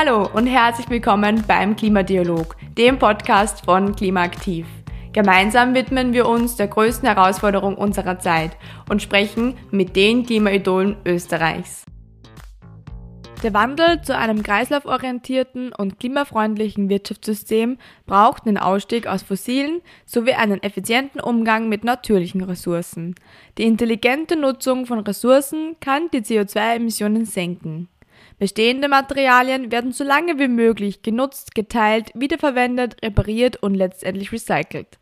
Hallo und herzlich willkommen beim Klimadialog, dem Podcast von Klimaaktiv. Gemeinsam widmen wir uns der größten Herausforderung unserer Zeit und sprechen mit den Klimaidolen Österreichs. Der Wandel zu einem kreislauforientierten und klimafreundlichen Wirtschaftssystem braucht den Ausstieg aus fossilen sowie einen effizienten Umgang mit natürlichen Ressourcen. Die intelligente Nutzung von Ressourcen kann die CO2-Emissionen senken. Bestehende Materialien werden so lange wie möglich genutzt, geteilt, wiederverwendet, repariert und letztendlich recycelt.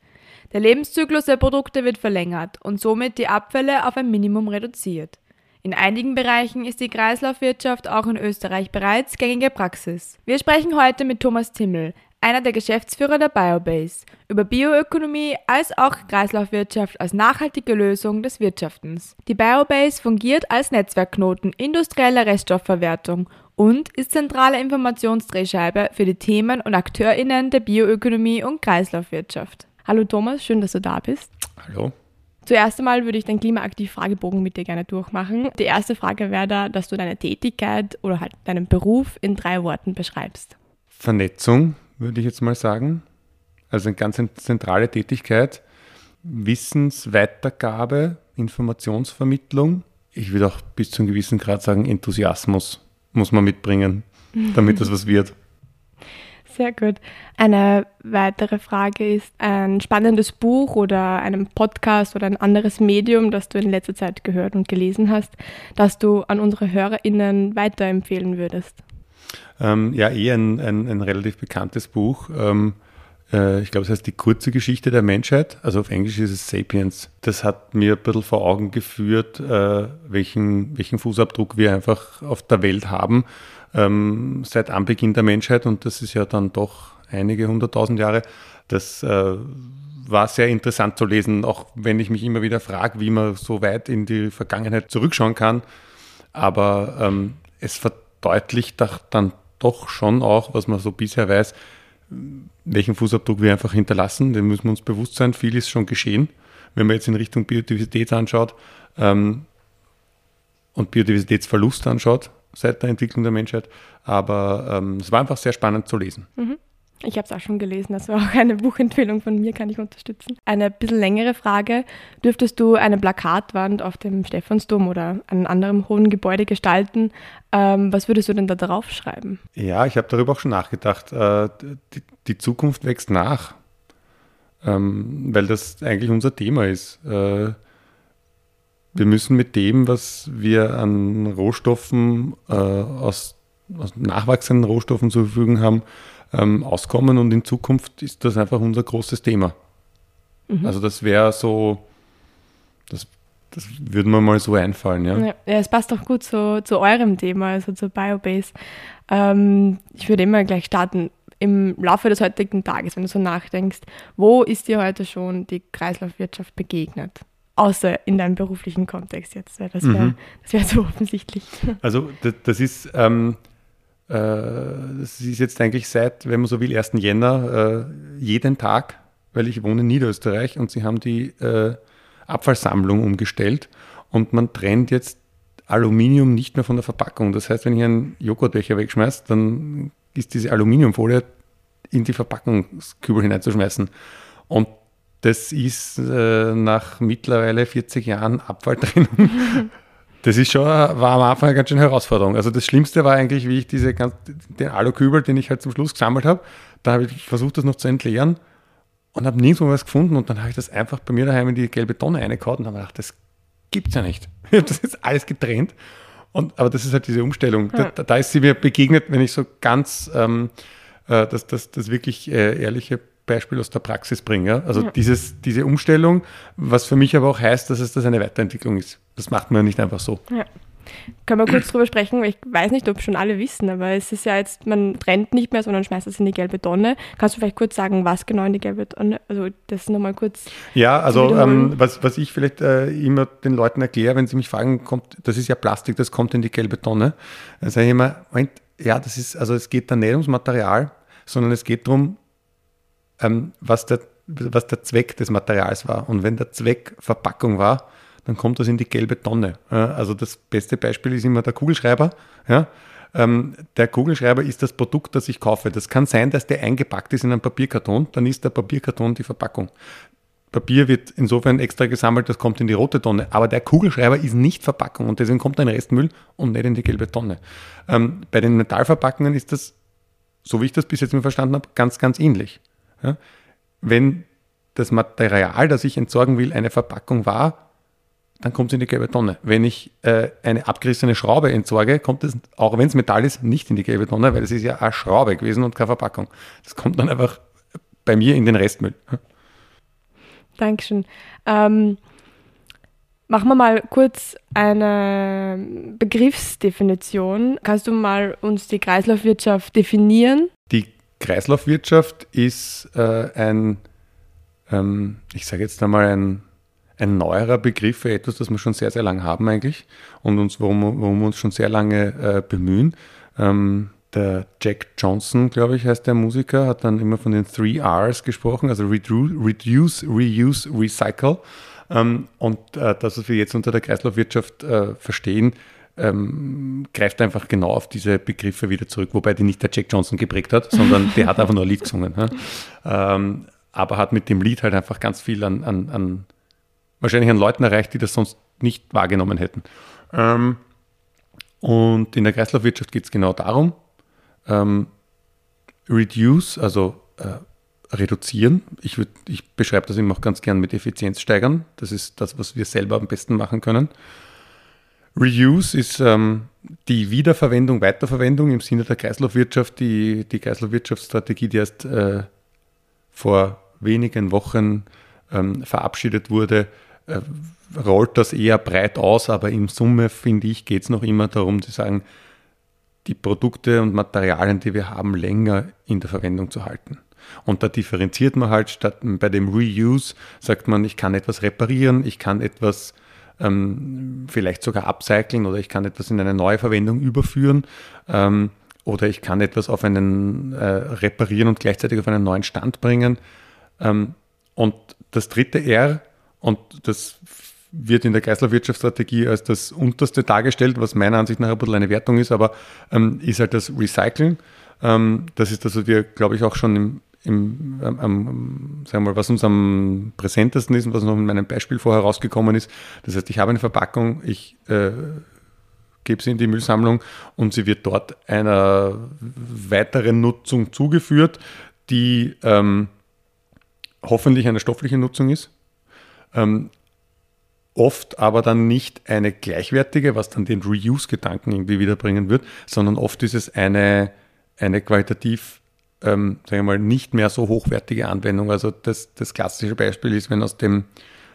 Der Lebenszyklus der Produkte wird verlängert und somit die Abfälle auf ein Minimum reduziert. In einigen Bereichen ist die Kreislaufwirtschaft auch in Österreich bereits gängige Praxis. Wir sprechen heute mit Thomas Timmel, einer der Geschäftsführer der Biobase, über Bioökonomie als auch Kreislaufwirtschaft als nachhaltige Lösung des Wirtschaftens. Die Biobase fungiert als Netzwerkknoten industrieller Reststoffverwertung und ist zentrale Informationsdrehscheibe für die Themen und AkteurInnen der Bioökonomie und Kreislaufwirtschaft. Hallo Thomas, schön, dass du da bist. Hallo. Zuerst einmal würde ich den Klimaaktiv-Fragebogen mit dir gerne durchmachen. Die erste Frage wäre da, dass du deine Tätigkeit oder halt deinen Beruf in drei Worten beschreibst. Vernetzung, würde ich jetzt mal sagen. Also eine ganz zentrale Tätigkeit. Wissensweitergabe, Informationsvermittlung. Ich würde auch bis zu einem gewissen Grad sagen, Enthusiasmus muss man mitbringen, damit das was wird. Sehr gut. Eine weitere Frage ist ein spannendes Buch oder einen Podcast oder ein anderes Medium, das du in letzter Zeit gehört und gelesen hast, das du an unsere HörerInnen weiterempfehlen würdest. Ähm, ja, eh ein, ein, ein, relativ bekanntes Buch. Ähm, äh, ich glaube, es heißt Die kurze Geschichte der Menschheit. Also auf Englisch ist es Sapiens. Das hat mir ein bisschen vor Augen geführt, äh, welchen, welchen Fußabdruck wir einfach auf der Welt haben ähm, seit Anbeginn der Menschheit und das ist ja dann doch einige hunderttausend Jahre. Das äh, war sehr interessant zu lesen, auch wenn ich mich immer wieder frage, wie man so weit in die Vergangenheit zurückschauen kann. Aber ähm, es verdeutlicht dann doch schon auch, was man so bisher weiß, welchen Fußabdruck wir einfach hinterlassen. Den müssen wir uns bewusst sein. Viel ist schon geschehen. Wenn man jetzt in Richtung Biodiversität anschaut ähm, und Biodiversitätsverlust anschaut, seit der Entwicklung der Menschheit. Aber ähm, es war einfach sehr spannend zu lesen. Mhm. Ich habe es auch schon gelesen, das war auch eine Buchempfehlung von mir, kann ich unterstützen. Eine bisschen längere Frage. Dürftest du eine Plakatwand auf dem Stephansdom oder einem anderen hohen Gebäude gestalten? Ähm, was würdest du denn da drauf schreiben? Ja, ich habe darüber auch schon nachgedacht. Äh, die, die, Zukunft wächst nach, ähm, weil das eigentlich unser Thema ist. Äh, wir müssen mit dem, was wir an Rohstoffen äh, aus, aus, nachwachsenden Rohstoffen zur Verfügung haben, ähm, auskommen und in Zukunft ist das einfach unser großes Thema. Mhm. Also das wäre so, das, das würde mir mal so einfallen. Ja, ja, es passt auch gut zu, zu eurem Thema, also zur Biobase. Ähm, ich würde immer gleich starten. Im Laufe des heutigen Tages, wenn du so nachdenkst, wo ist dir heute schon die Kreislaufwirtschaft begegnet? außer in deinem beruflichen Kontext jetzt. Das wäre mhm. wär so offensichtlich. Also das, das ist, ähm, äh, das ist jetzt eigentlich seit, wenn man so will, 1. Jänner äh, jeden Tag, weil ich wohne in Niederösterreich und sie haben die äh, Abfallsammlung umgestellt und man trennt jetzt Aluminium nicht mehr von der Verpackung. Das heißt, wenn ich einen Joghurtbecher wegschmeiße, dann ist diese Aluminiumfolie in die Verpackungskübel hineinzuschmeißen. Und das ist äh, nach mittlerweile 40 Jahren Abfalltrennung. Das ist schon, war am Anfang eine ganz schöne Herausforderung. Also das Schlimmste war eigentlich, wie ich diese ganz, den Alukübel, den ich halt zum Schluss gesammelt habe, da habe ich versucht, das noch zu entleeren und habe nirgendwo was gefunden und dann habe ich das einfach bei mir daheim in die gelbe Tonne reingehauen und habe gedacht, das gibt's ja nicht. Ich habe das jetzt alles getrennt. Und, aber das ist halt diese Umstellung. Ja. Da, da, ist sie mir begegnet, wenn ich so ganz ähm, äh, das, das, das wirklich äh, ehrliche Beispiel aus der Praxis bringen. Ja? Also ja. Dieses, diese Umstellung, was für mich aber auch heißt, dass es das eine Weiterentwicklung ist. Das macht man nicht einfach so. Ja. Können wir kurz drüber sprechen? Ich weiß nicht, ob schon alle wissen, aber es ist ja jetzt, man trennt nicht mehr, sondern schmeißt es in die gelbe Tonne. Kannst du vielleicht kurz sagen, was genau in die gelbe Tonne? Also das nochmal kurz. Ja, also ähm, was, was ich vielleicht äh, immer den Leuten erkläre, wenn sie mich fragen, kommt, das ist ja Plastik, das kommt in die gelbe Tonne. Dann sage ich immer, Moment, ja, das ist, also es geht da nicht ums Material, sondern es geht darum, ähm, was, der, was der Zweck des Materials war. Und wenn der Zweck Verpackung war, dann kommt das in die gelbe Tonne. Also das beste Beispiel ist immer der Kugelschreiber. Ja? ähm, der Kugelschreiber ist das Produkt, das ich kaufe. Das kann sein, dass der eingepackt ist in einen Papierkarton, dann ist der Papierkarton die Verpackung. Papier wird insofern extra gesammelt, das kommt in die rote Tonne. Aber der Kugelschreiber ist nicht Verpackung und deswegen kommt ein Restmüll und nicht in die gelbe Tonne. Ähm, bei den Metallverpackungen ist das, so wie ich das bis jetzt mal verstanden habe, ganz, ganz ähnlich. Ja? Wenn das Material, das ich entsorgen will, eine Verpackung war, dann kommt es in die gelbe Tonne. Wenn ich äh, eine abgerissene Schraube entsorge, kommt es, auch wenn es Metall ist, nicht in die gelbe Tonne, weil es ist ja eine Schraube gewesen und keine Verpackung. Das kommt dann einfach bei mir in den Restmüll. Dankeschön. Ähm, machen wir mal kurz eine Begriffsdefinition. Kannst du mal uns die Kreislaufwirtschaft definieren? Kreislaufwirtschaft ist äh, ein, ähm, ich sage jetzt einmal ein, ein neuerer Begriff für etwas, das wir schon sehr, sehr lange haben eigentlich und uns, worum, worum wir uns schon sehr lange äh, bemühen. Ähm, der Jack Johnson, glaube ich, heißt der Musiker, hat dann immer von den Three Rs gesprochen, also Reduce, Reuse, Recycle. Ähm, und äh, das, was wir jetzt unter der Kreislaufwirtschaft äh, verstehen, ähm, greift einfach genau auf diese Begriffe wieder zurück, wobei die nicht der Jack Johnson geprägt hat, sondern der hat einfach nur ein Lied gesungen. Ähm, aber hat mit dem Lied halt einfach ganz viel an, an, an, wahrscheinlich an Leuten erreicht, die das sonst nicht wahrgenommen hätten. Ähm, und in der Kreislaufwirtschaft geht es genau darum, ähm, reduce, also äh, reduzieren. Ich, würd, ich beschreibe das immer auch ganz gern mit Effizienz steigern. Das ist das, was wir selber am besten machen können. Reuse ist ähm, die Wiederverwendung, Weiterverwendung im Sinne der Kreislaufwirtschaft. Die, die Kreislaufwirtschaftsstrategie, die erst äh, vor wenigen Wochen ähm, verabschiedet wurde, äh, rollt das eher breit aus, aber in Summe, finde ich, geht es noch immer darum zu sagen, die Produkte und Materialien, die wir haben, länger in der Verwendung zu halten. Und da differenziert man halt statt bei dem Reuse, sagt man, ich kann etwas reparieren, ich kann etwas ähm, vielleicht sogar upcyclen oder ich kann etwas in eine neue Verwendung überführen ähm, oder ich kann etwas auf einen äh, reparieren und gleichzeitig auf einen neuen Stand bringen. Ähm, und das dritte R, und das wird in der Kreislaufwirtschaftsstrategie als das unterste dargestellt, was meiner Ansicht nach ein bisschen eine Wertung ist, aber ähm, ist halt das Recyceln. Ähm, das ist das, was wir, glaube ich, auch schon im, im ähm, sagen wir mal, was uns am präsentesten ist und was noch in meinem Beispiel vorher rausgekommen ist. Das heißt, ich habe eine Verpackung, ich äh, gebe sie in die Müllsammlung und sie wird dort einer weiteren Nutzung zugeführt, die ähm, hoffentlich eine stoffliche Nutzung ist. Ähm, oft aber dann nicht eine gleichwertige, was dann den Reuse-Gedanken irgendwie wiederbringen wird, sondern oft ist es eine, eine qualitativ, ähm, sagen wir mal, nicht mehr so hochwertige Anwendung. Also das, das klassische Beispiel ist, wenn aus dem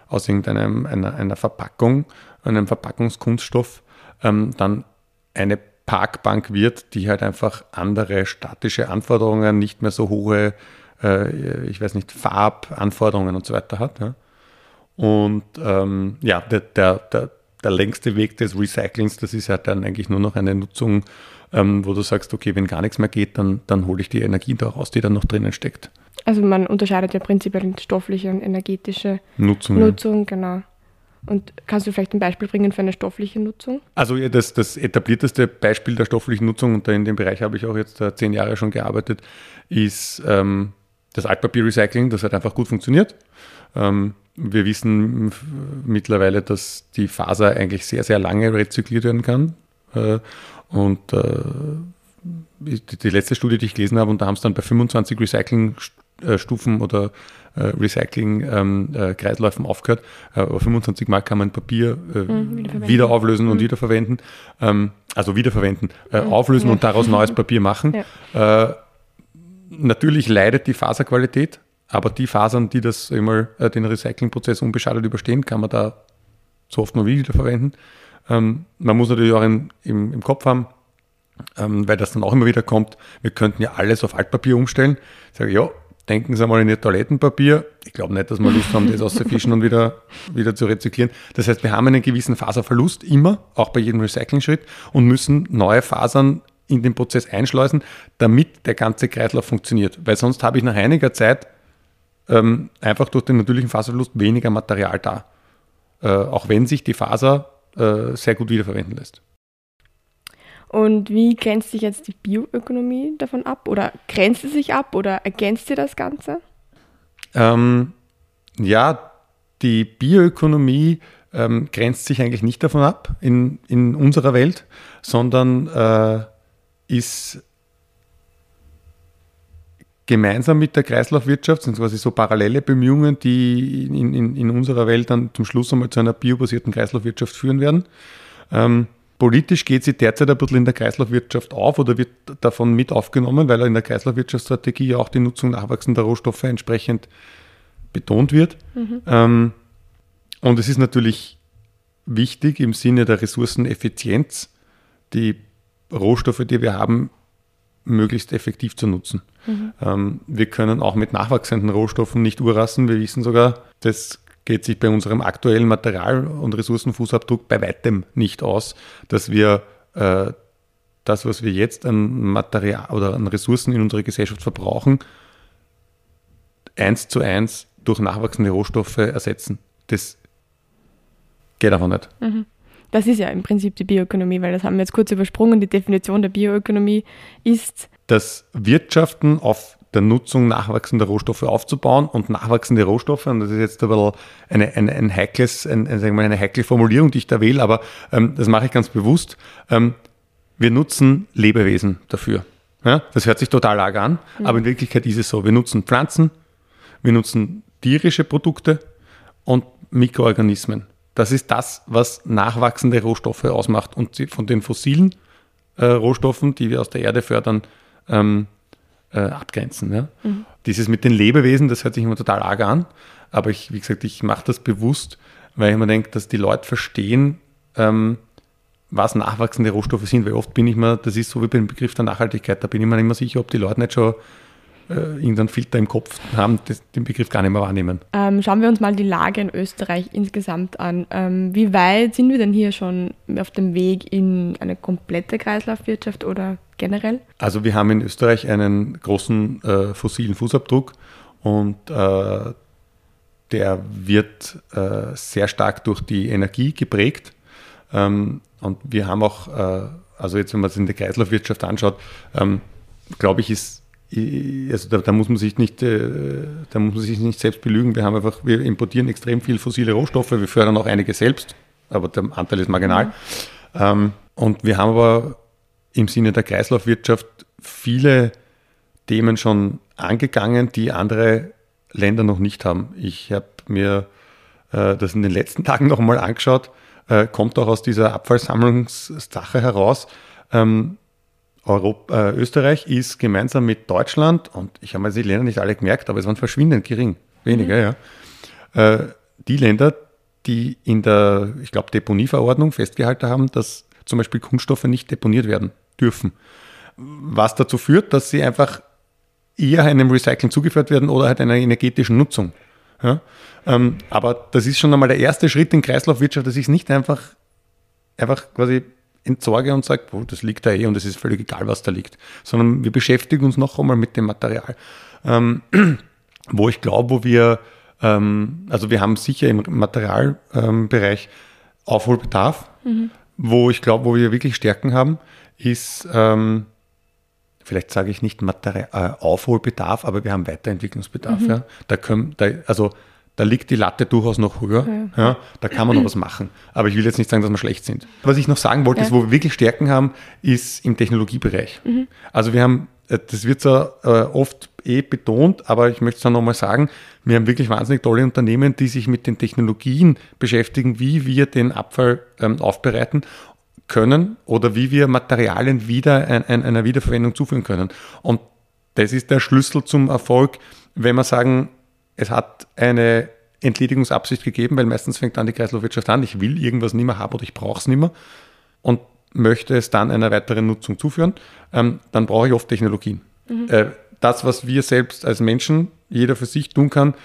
aus irgendeinem einer, einer Verpackung, einem Verpackungskunststoff, ähm, dann eine Parkbank wird, die halt einfach andere statische Anforderungen, nicht mehr so hohe, äh, ich weiß nicht, Farbanforderungen und so weiter hat. Ja. Und ähm, ja, der, der, der, der längste Weg des Recyclings, das ist halt dann eigentlich nur noch eine Nutzung, ähm, wo du sagst, okay, wenn gar nichts mehr geht, dann, dann hole ich die Energie daraus, die dann noch drinnen steckt. Also man unterscheidet ja prinzipiell in stoffliche und energetische Nutzung. Nutzung, ja. genau. Und kannst du vielleicht ein Beispiel bringen für eine stoffliche Nutzung? Also das, das etablierteste Beispiel der stofflichen Nutzung, und in dem Bereich habe ich auch jetzt äh, zehn Jahre schon gearbeitet, ist ähm, das Altpapierrecycling, das hat einfach gut funktioniert. Ähm, wir wissen mittlerweile, dass die Faser eigentlich sehr, sehr lange rezykliert werden kann. Äh, und äh, die letzte Studie, die ich gelesen habe, und da haben es dann bei 25 Recyclingstufen oder äh, Recycling-Kreisläufen aufgehört. Aber 25 Mal kann man Papier mhm, wieder auflösen mhm. und wiederverwenden. Ähm, also wiederverwenden, mhm. auflösen ja. und daraus neues Papier machen. Ja. Natürlich leidet die Faserqualität aber die Fasern, die das einmal äh, den Recyclingprozess unbeschadet überstehen, kann man da so oft nur wieder verwenden. Ähm, man muss natürlich auch in, im, im, Kopf haben, ähm, weil das dann auch immer wieder kommt, wir könnten ja alles auf Altpapier umstellen. Ich sage, ja, denken Sie mal in Ihr Toilettenpapier. Ich glaube nicht, dass wir Lust haben, das auszufischen und wieder, wieder zu rezyklieren. Das heißt, wir haben einen gewissen Faserverlust immer, auch bei jedem Recycling-Schritt und müssen neue Fasern in den Prozess einschleusen, damit der ganze Kreislauf funktioniert. Weil sonst habe ich nach einiger Zeit ähm, einfach durch den natürlichen Faserverlust weniger Material da. Äh, auch wenn sich die Faser äh, sehr gut wiederverwenden lässt. Und wie grenzt sich jetzt die Bioökonomie davon ab? Oder grenzt sie sich ab oder ergänzt sie das Ganze? Ähm, ja, die Bioökonomie ähm, grenzt sich eigentlich nicht davon ab in, in unserer Welt, sondern äh, ist gemeinsam mit der Kreislaufwirtschaft, sind quasi so parallele Bemühungen, die in, in, in unserer Welt dann zum Schluss einmal zu einer biobasierten Kreislaufwirtschaft führen werden. Ähm, politisch geht sie derzeit ein bisschen in der Kreislaufwirtschaft auf oder wird davon mit aufgenommen, weil in der Kreislaufwirtschaftsstrategie ja auch die Nutzung nachwachsender Rohstoffe entsprechend betont wird. Mhm. Ähm, und es ist natürlich wichtig im Sinne der Ressourceneffizienz, die Rohstoffe, die wir haben, möglichst effektiv zu nutzen. Mhm. Ähm, wir können auch mit nachwachsenden Rohstoffen nicht urrassen. Wir wissen sogar, das geht sich bei unserem aktuellen Material- und Ressourcenfußabdruck bei weitem nicht aus, dass wir äh, das, was wir jetzt an Material oder an Ressourcen in unserer Gesellschaft verbrauchen, eins zu eins durch nachwachsende Rohstoffe ersetzen. Das geht einfach nicht. Mhm. Das ist ja im Prinzip die Bioökonomie, weil das haben wir jetzt kurz übersprungen. Die Definition der Bioökonomie ist, das Wirtschaften auf der Nutzung nachwachsender Rohstoffe aufzubauen und nachwachsende Rohstoffe, und das ist jetzt ein eine, eine, ein heikles, ein, sagen wir, eine heikle Formulierung, die ich da wähle, aber ähm, das mache ich ganz bewusst. Ähm, wir nutzen Lebewesen dafür. Ja, das hört sich total arg an, mhm. aber in Wirklichkeit ist es so. Wir nutzen Pflanzen, wir nutzen tierische Produkte und Mikroorganismen. Das ist das, was nachwachsende Rohstoffe ausmacht. Und von den fossilen äh, Rohstoffen, die wir aus der Erde fördern, ähm, äh, abgrenzen. Ja? Mhm. Dieses mit den Lebewesen, das hört sich immer total arg an, aber ich, wie gesagt, ich mache das bewusst, weil ich mir denke, dass die Leute verstehen, ähm, was nachwachsende Rohstoffe sind, weil oft bin ich mir, das ist so wie beim Begriff der Nachhaltigkeit, da bin ich mir nicht mehr sicher, ob die Leute nicht schon irgendeinen Filter im Kopf haben, das, den Begriff gar nicht mehr wahrnehmen. Ähm, schauen wir uns mal die Lage in Österreich insgesamt an. Ähm, wie weit sind wir denn hier schon auf dem Weg in eine komplette Kreislaufwirtschaft oder generell? Also wir haben in Österreich einen großen äh, fossilen Fußabdruck und äh, der wird äh, sehr stark durch die Energie geprägt. Ähm, und wir haben auch, äh, also jetzt, wenn man es in der Kreislaufwirtschaft anschaut, ähm, glaube ich, ist also da, da, muss man sich nicht, äh, da muss man sich nicht selbst belügen. Wir haben einfach, wir importieren extrem viel fossile Rohstoffe, wir fördern auch einige selbst, aber der Anteil ist marginal. Mhm. Und wir haben aber im Sinne der Kreislaufwirtschaft viele Themen schon angegangen, die andere Länder noch nicht haben. Ich habe mir äh, das in den letzten Tagen noch einmal angeschaut, äh, kommt auch aus dieser Abfallsammlungssache heraus. Ähm, Europa, äh, Österreich ist gemeinsam mit Deutschland, und ich habe mir die Länder nicht alle gemerkt, aber es waren verschwindend gering, weniger, mhm. ja. Äh, die Länder, die in der, ich glaube, Deponieverordnung festgehalten haben, dass zum Beispiel Kunststoffe nicht deponiert werden dürfen. Was dazu führt, dass sie einfach eher einem Recycling zugeführt werden oder halt einer energetischen Nutzung. Ja? Ähm, aber das ist schon einmal der erste Schritt in Kreislaufwirtschaft, dass ich es nicht einfach, einfach quasi entsorge und sage, oh, das liegt da eh und es ist völlig egal, was da liegt, sondern wir beschäftigen uns noch einmal mit dem Material. Ähm, wo ich glaube, wo wir, ähm, also wir haben sicher im Materialbereich ähm, Aufholbedarf, mhm. wo ich glaube, wo wir wirklich Stärken haben, ist, ähm, vielleicht sage ich nicht Material, äh, Aufholbedarf, aber wir haben Weiterentwicklungsbedarf. Mhm. Ja. Da können, da, also da liegt die Latte durchaus noch höher. Ja. ja. da kann man noch was machen. Aber ich will jetzt nicht sagen, dass wir schlecht sind. Was ich noch sagen wollte, ja. ist, wo wir wirklich Stärken haben, ist im Technologiebereich. Mhm. Also wir haben, äh, das wird zwar äh, oft eh betont, aber ich möchte es dann nochmal sagen, wir haben wirklich wahnsinnig tolle Unternehmen, die sich mit den Technologien beschäftigen, wie wir den Abfall ähm, aufbereiten können oder wie wir Materialien wieder einer Wiederverwendung zuführen können. Und das ist der Schlüssel zum Erfolg, wenn wir sagen, es hat eine Entledigungsabsicht gegeben, weil meistens fängt dann die Kreislaufwirtschaft an, ich will irgendwas nicht mehr haben oder ich brauche es nicht mehr und möchte es dann einer weiteren Nutzung zuführen, ähm, dann brauche ich oft Technologien. Mhm. Äh, das, was wir selbst als Menschen, jeder für sich tun kann,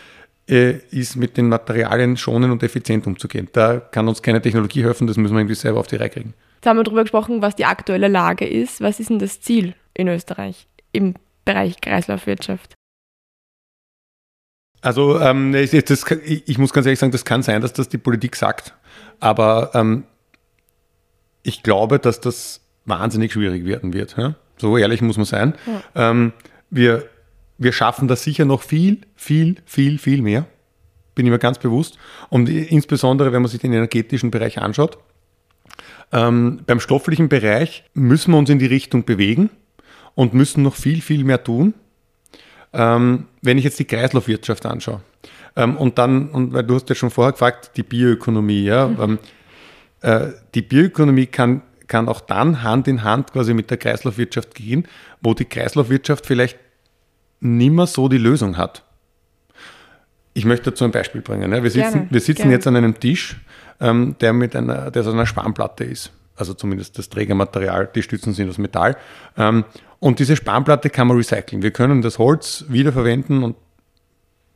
äh, ist mit den Materialien schonen und effizient umzugehen. Da kann uns keine Technologie helfen, das müssen wir irgendwie selber auf die Reihe kriegen. Jetzt haben wir darüber gesprochen, was die aktuelle Lage ist. Was ist denn das Ziel in Österreich im Bereich Kreislaufwirtschaft? Also ähm, das, ich muss ganz ehrlich sagen, das kann sein, dass das die Politik sagt. Aber ähm, ich glaube, dass das wahnsinnig schwierig werden wird. Ja? So ehrlich muss man sein. Ja. Ähm, wir, wir schaffen das sicher noch viel, viel, viel, viel mehr. Bin ich mir ganz bewusst. Und insbesondere, wenn man sich den energetischen Bereich anschaut. Ähm, beim stofflichen Bereich müssen wir uns in die Richtung bewegen und müssen noch viel, viel mehr tun. Ähm, wenn ich jetzt die Kreislaufwirtschaft anschaue, ähm, und dann, und weil du hast ja schon vorher gefragt, die Bioökonomie, ja. Mhm. Ähm, äh, die Bioökonomie kann, kann auch dann Hand in Hand quasi mit der Kreislaufwirtschaft gehen, wo die Kreislaufwirtschaft vielleicht nimmer so die Lösung hat. Ich möchte dazu ein Beispiel bringen. Ja. Wir sitzen, gerne, wir sitzen jetzt an einem Tisch, ähm, der mit einer, der so einer Spanplatte ist. Also zumindest das Trägermaterial, die Stützen sind aus Metall. Ähm, und diese Spanplatte kann man recyceln. Wir können das Holz wiederverwenden und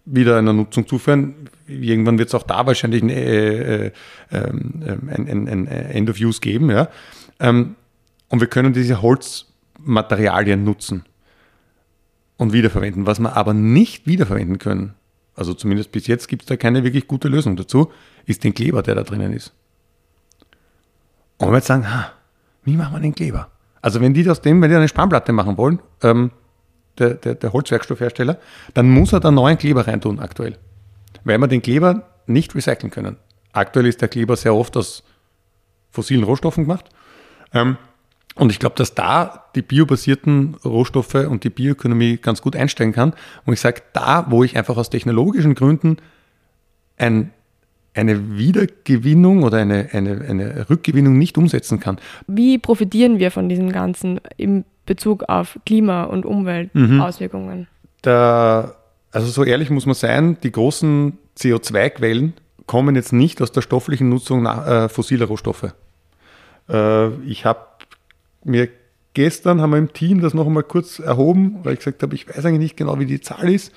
wieder einer Nutzung zuführen. Irgendwann wird es auch da wahrscheinlich ein, äh, äh, ähm, ein, ein, ein, End of Use geben. Ja? Ähm, und wir können diese Holzmaterialien nutzen und wiederverwenden. Was wir aber nicht wiederverwenden können, also zumindest bis jetzt gibt es da keine wirklich gute Lösung dazu, ist den Kleber, der da drinnen ist. Und wir jetzt sagen, ha, wie machen wir den Kleber? Also wenn die aus dem, wenn die eine Spanplatte machen wollen, ähm, der, der, der Holzwerkstoffhersteller, dann muss er da neuen Kleber reintun aktuell. Weil wir den Kleber nicht recyceln können. Aktuell ist der Kleber sehr oft aus fossilen Rohstoffen gemacht. Ähm, und ich glaube, dass da die biobasierten Rohstoffe und die Bioökonomie ganz gut einsteigen kann. Und ich sage, da, wo ich einfach aus technologischen Gründen ein, eine Wiedergewinnung oder eine, eine, eine Rückgewinnung nicht umsetzen kann. Wie profitieren wir von diesem Ganzen im Bezug auf Klima- und Umweltauswirkungen? Mhm. Da, also so ehrlich muss man sein, die großen CO2-Quellen kommen jetzt nicht aus der stofflichen Nutzung nach, äh, fossiler Rohstoffe. Äh, ich habe mir gestern haben wir im Team das noch einmal kurz erhoben, weil ich gesagt habe, ich weiß eigentlich nicht genau, wie die Zahl ist.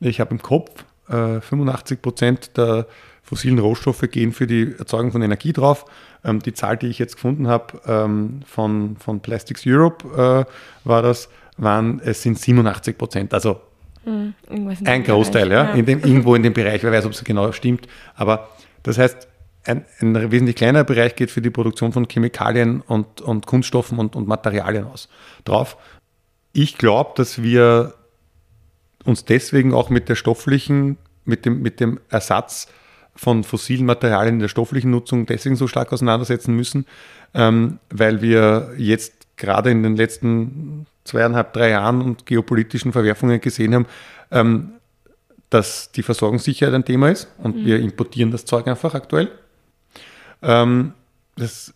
Ich habe im Kopf äh, 85 Prozent der fossilen Rohstoffe gehen für die Erzeugung von Energie drauf. Ähm, die Zahl, die ich jetzt gefunden habe ähm, von, von Plastics Europe, äh, war das, waren, es sind 87 Prozent. Also hm, ein Großteil, ja, ja. In dem, irgendwo in dem Bereich. Wer weiß, ob es genau stimmt. Aber das heißt, ein, ein, wesentlich kleinerer Bereich geht für die Produktion von Chemikalien und, und Kunststoffen und, und Materialien aus drauf. Ich glaube, dass wir uns deswegen auch mit der stofflichen, mit dem, mit dem Ersatz von fossilen Materialien in der stofflichen Nutzung deswegen so stark auseinandersetzen müssen, ähm, weil wir jetzt gerade in den letzten zweieinhalb, drei Jahren und geopolitischen Verwerfungen gesehen haben, ähm, dass die Versorgungssicherheit ein Thema ist und mhm. wir importieren das Zeug einfach aktuell. Ähm, das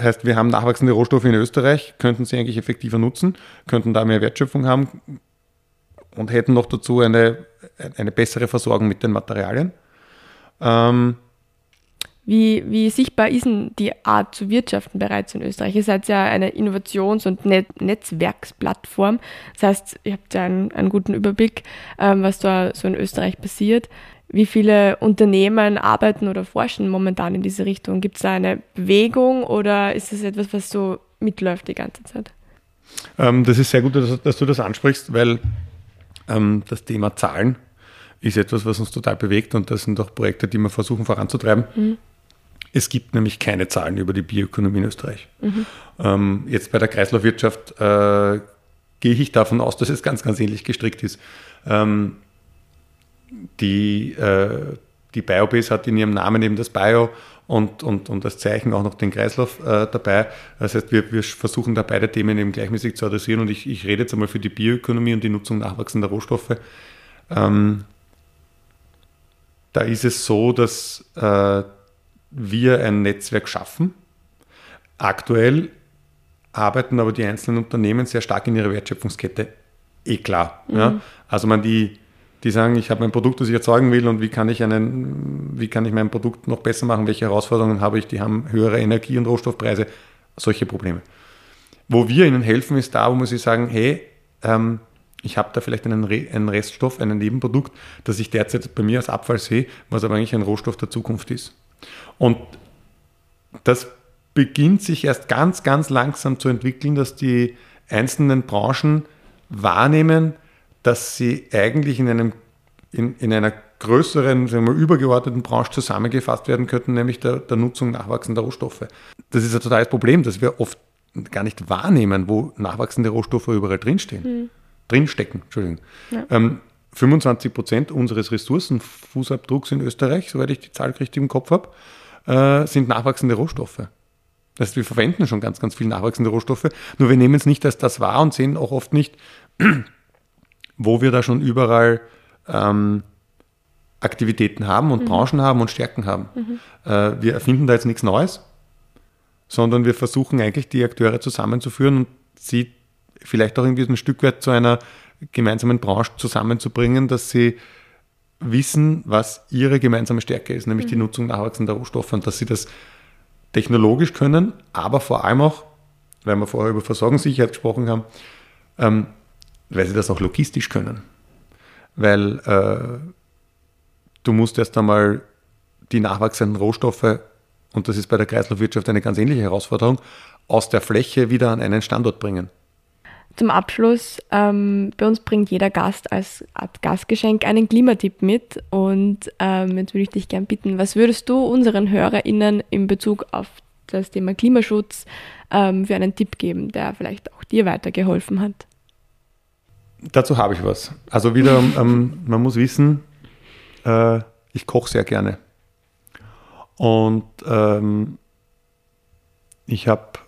heißt, wir haben nachwachsende Rohstoffe in Österreich, könnten sie eigentlich effektiver nutzen, könnten da mehr Wertschöpfung haben und hätten noch dazu eine, eine bessere Versorgung mit den Materialien. Ähm, wie, wie, sichtbar ist denn die Art zu wirtschaften bereits in Österreich? Ihr seid ja eine Innovations- und Net Netzwerksplattform. Das heißt, ihr habt ja einen, einen guten Überblick, ähm, was da so in Österreich passiert. Wie viele Unternehmen arbeiten oder forschen momentan in diese Richtung? Gibt es da eine Bewegung oder ist es etwas, was so mitläuft die ganze Zeit? Ähm, das ist sehr gut, dass, dass, du das ansprichst, weil ähm, das Thema Zahlen ist etwas, was uns total bewegt und das sind auch Projekte, die wir versuchen voranzutreiben. Mhm. Es gibt nämlich keine Zahlen über die Bioökonomie in Österreich. Mhm. Ähm, jetzt bei der Kreislaufwirtschaft äh, gehe ich davon aus, dass es ganz, ganz ähnlich gestrickt ist. Ähm, die, äh, die Biobase hat in ihrem Namen eben das Bio und, und, und das Zeichen auch noch den Kreislauf äh, dabei. Das heißt, wir, wir versuchen da beide Themen eben gleichmäßig zu adressieren und ich, ich rede jetzt einmal für die Bioökonomie und die Nutzung nachwachsender Rohstoffe. Ähm, da ist es so, dass äh, wir ein Netzwerk schaffen. Aktuell arbeiten aber die einzelnen Unternehmen sehr stark in ihrer Wertschöpfungskette. Eh klar. Mhm. Ja? Also man die, die sagen, ich habe ein Produkt, das ich erzeugen will und wie kann ich einen, wie kann ich mein Produkt noch besser machen, welche Herausforderungen habe ich, die haben höhere Energie- und Rohstoffpreise, solche Probleme. Wo wir ihnen helfen, ist da, wo man sie sagen, hey, ähm, ich habe da vielleicht einen, Re einen Reststoff, ein Nebenprodukt, das ich derzeit bei mir als Abfall sehe, was aber eigentlich ein Rohstoff der Zukunft ist. Und das beginnt sich erst ganz, ganz langsam zu entwickeln, dass die einzelnen Branchen wahrnehmen, dass sie eigentlich in, einem, in, in einer größeren, sagen wir, übergeordneten Branche zusammengefasst werden könnten, nämlich der, der Nutzung nachwachsender Rohstoffe. Das ist ein totales Problem, dass wir oft gar nicht wahrnehmen, wo nachwachsende Rohstoffe überall drinstehen. Mhm. Drinstecken, Entschuldigung. Ja. Ähm, 25 Prozent unseres Ressourcenfußabdrucks in Österreich, soweit ich die Zahl richtig im Kopf habe, äh, sind nachwachsende Rohstoffe. Das heißt, wir verwenden schon ganz, ganz viel nachwachsende Rohstoffe, nur wir nehmen es nicht als das wahr und sehen auch oft nicht, wo wir da schon überall ähm, Aktivitäten haben und mhm. Branchen haben und Stärken haben. Mhm. Äh, wir erfinden da jetzt nichts Neues, sondern wir versuchen eigentlich die Akteure zusammenzuführen und sie vielleicht auch irgendwie ein Stück weit zu einer gemeinsamen Branche zusammenzubringen, dass sie wissen, was ihre gemeinsame Stärke ist, nämlich mhm. die Nutzung nachwachsender Rohstoffe und dass sie das technologisch können, aber vor allem auch, weil wir vorher über Versorgungssicherheit gesprochen haben, ähm, weil sie das auch logistisch können. Weil äh, du musst erst einmal die nachwachsenden Rohstoffe, und das ist bei der Kreislaufwirtschaft eine ganz ähnliche Herausforderung, aus der Fläche wieder an einen Standort bringen. Zum Abschluss, ähm, bei uns bringt jeder Gast als Art Gastgeschenk einen Klimatipp mit. Und ähm, jetzt würde ich dich gerne bitten, was würdest du unseren HörerInnen in Bezug auf das Thema Klimaschutz ähm, für einen Tipp geben, der vielleicht auch dir weitergeholfen hat? Dazu habe ich was. Also wieder, ähm, man muss wissen, äh, ich koche sehr gerne. Und ähm, ich habe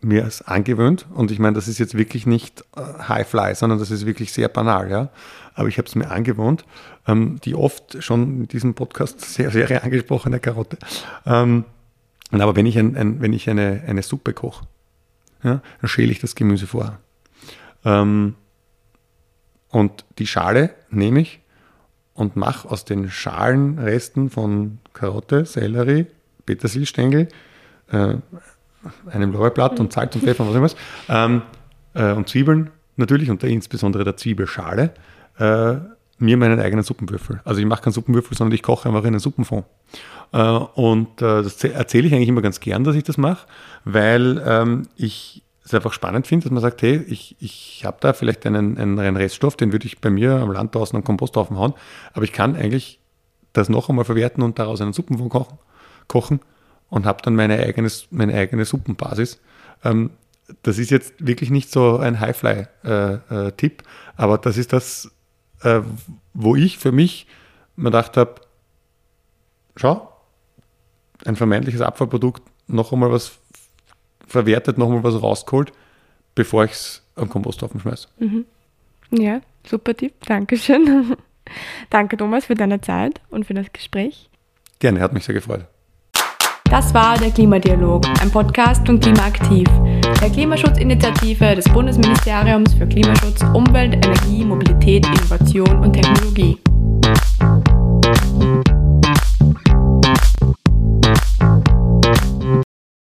mir es angewöhnt und ich meine, das ist jetzt wirklich nicht äh, High-Fly, sondern das ist wirklich sehr banal, ja. Aber ich habe es mir angewohnt, ähm, die oft schon in diesem Podcast sehr, sehr angesprochene Karotte. Ähm, aber wenn ich, ein, ein, wenn ich eine, eine Suppe koche, ja, dann schäle ich das Gemüse vor. Ähm, und die Schale nehme ich und mache aus den Schalenresten von Karotte, Sellerie, Petersilstängel, äh, einem Lorbeerblatt und Salz und Pfeffer und was immer ähm, äh, und Zwiebeln natürlich und insbesondere der Zwiebelschale äh, mir meinen eigenen Suppenwürfel. Also ich mache keinen Suppenwürfel, sondern ich koche einfach in einen Suppenfond. Äh, und äh, das erzähle ich eigentlich immer ganz gern, dass ich das mache, weil ähm, ich es einfach spannend finde, dass man sagt, hey, ich, ich habe da vielleicht einen, einen, Reststoff, den würde ich bei mir am Land draußen am Komposthaufen hauen, aber ich kann eigentlich das noch einmal verwerten und daraus einen Suppenfond kochen, kochen und habe dann meine, eigenes, meine eigene Suppenbasis. Ähm, das ist jetzt wirklich nicht so ein Highfly-Tipp, äh, äh, aber das ist das, äh, wo ich für mich mir gedacht habe, schau, ein vermeintliches Abfallprodukt, noch einmal was verwertet, noch einmal was rausgeholt, bevor ich es am Komposthaufen schmeiße. Mhm. Ja, super Tipp, Dankeschön. Danke Thomas für deine Zeit und für das Gespräch. Gerne, hat mich sehr gefreut. Das war der Klimadialog, ein Podcast von Klimaaktiv, der Klimaschutzinitiative des Bundesministeriums für Klimaschutz, Umwelt, Energie, Mobilität, Innovation und Technologie.